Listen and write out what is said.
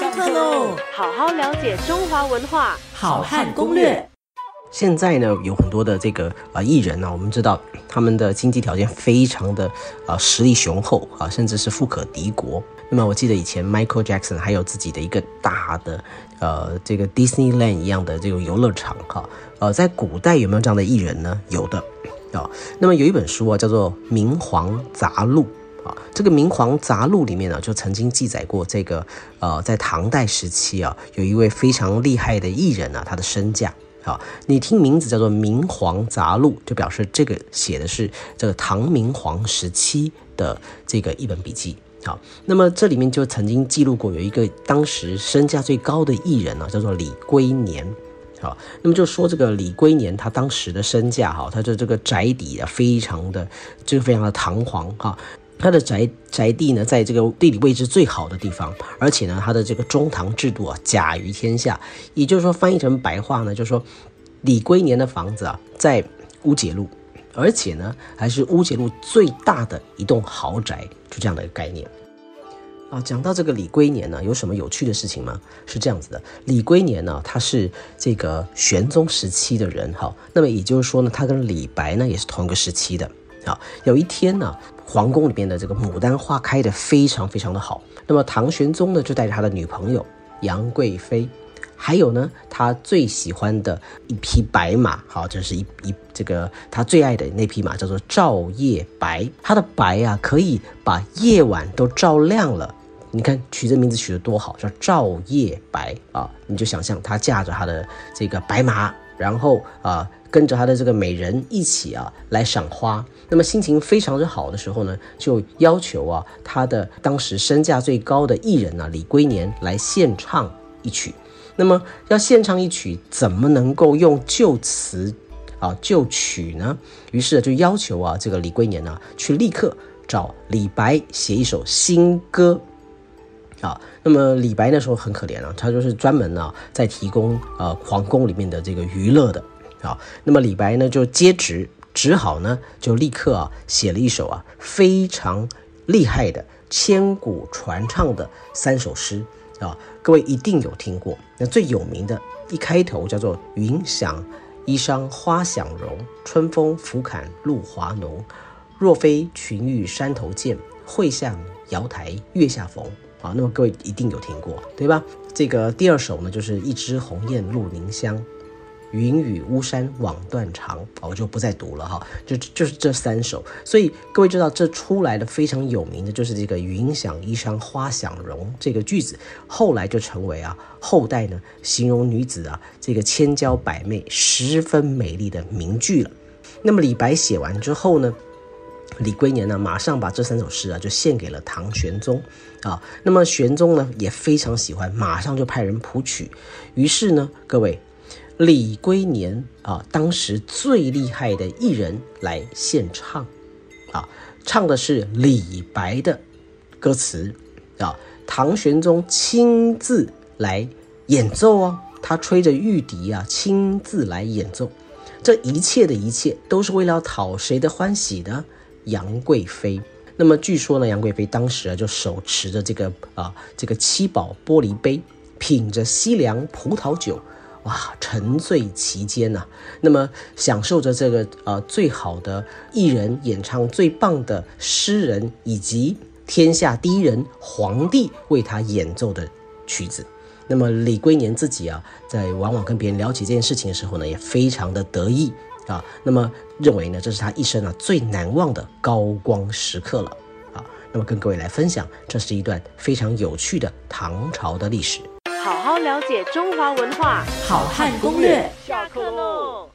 上课喽！好好了解中华文化，好汉攻略。现在呢，有很多的这个啊艺人呢，我们知道他们的经济条件非常的啊实力雄厚啊，甚至是富可敌国。那么我记得以前 Michael Jackson 还有自己的一个大的呃这个 Disneyland 一样的这个游乐场哈。呃，在古代有没有这样的艺人呢？有的啊。那么有一本书啊，叫做《明皇杂录》。啊，这个《明皇杂录》里面呢，就曾经记载过这个，呃，在唐代时期啊，有一位非常厉害的艺人呢，他的身价。啊，你听名字叫做《明皇杂录》，就表示这个写的是这个唐明皇时期的这个一本笔记。好，那么这里面就曾经记录过有一个当时身价最高的艺人呢，叫做李龟年。好，那么就说这个李龟年他当时的身价，哈，他的这个宅邸啊，非常的，就非常的堂皇，哈。他的宅宅地呢，在这个地理位置最好的地方，而且呢，他的这个中堂制度啊，甲于天下。也就是说，翻译成白话呢，就是说，李龟年的房子啊，在乌节路，而且呢，还是乌节路最大的一栋豪宅，就这样的一个概念。啊，讲到这个李龟年呢，有什么有趣的事情吗？是这样子的，李龟年呢，他是这个玄宗时期的人，哈，那么也就是说呢，他跟李白呢，也是同一个时期的。啊，有一天呢，皇宫里面的这个牡丹花开的非常非常的好。那么唐玄宗呢，就带着他的女朋友杨贵妃，还有呢，他最喜欢的一匹白马。好，这是一一这个他最爱的那匹马，叫做照夜白。它的白啊，可以把夜晚都照亮了。你看取这名字取得多好，叫照夜白啊！你就想象他驾着他的这个白马，然后啊。跟着他的这个美人一起啊来赏花，那么心情非常之好的时候呢，就要求啊他的当时身价最高的艺人呢李龟年来献唱一曲。那么要献唱一曲，怎么能够用旧词啊旧曲呢？于是就要求啊这个李龟年呢去立刻找李白写一首新歌。啊，那么李白那时候很可怜啊，他就是专门呢在提供呃皇宫里面的这个娱乐的。啊，那么李白呢就接旨，只好呢就立刻啊写了一首啊非常厉害的千古传唱的三首诗啊，各位一定有听过。那最有名的一开头叫做“云想衣裳花想容，春风拂槛露华浓。若非群玉山头见，会向瑶台月下逢。”啊，那么各位一定有听过，对吧？这个第二首呢就是“一枝红艳露凝香”。云雨巫山枉断肠，我就不再读了哈，就就是这三首，所以各位知道这出来的非常有名的就是这个“云想衣裳花想容”这个句子，后来就成为啊后代呢形容女子啊这个千娇百媚、十分美丽的名句了。那么李白写完之后呢，李龟年呢马上把这三首诗啊就献给了唐玄宗啊，那么玄宗呢也非常喜欢，马上就派人谱曲，于是呢各位。李龟年啊，当时最厉害的艺人来献唱，啊，唱的是李白的歌词，啊，唐玄宗亲自来演奏哦，他吹着玉笛啊，亲自来演奏，这一切的一切都是为了讨谁的欢喜呢？杨贵妃。那么据说呢，杨贵妃当时啊，就手持着这个啊，这个七宝玻璃杯，品着西凉葡萄酒。哇，沉醉其间呐，那么享受着这个呃最好的艺人演唱最棒的诗人以及天下第一人皇帝为他演奏的曲子，那么李龟年自己啊，在往往跟别人聊起这件事情的时候呢，也非常的得意啊，那么认为呢，这是他一生啊最难忘的高光时刻了啊，那么跟各位来分享，这是一段非常有趣的唐朝的历史。好好了解中华文化，好汉攻略。下课喽。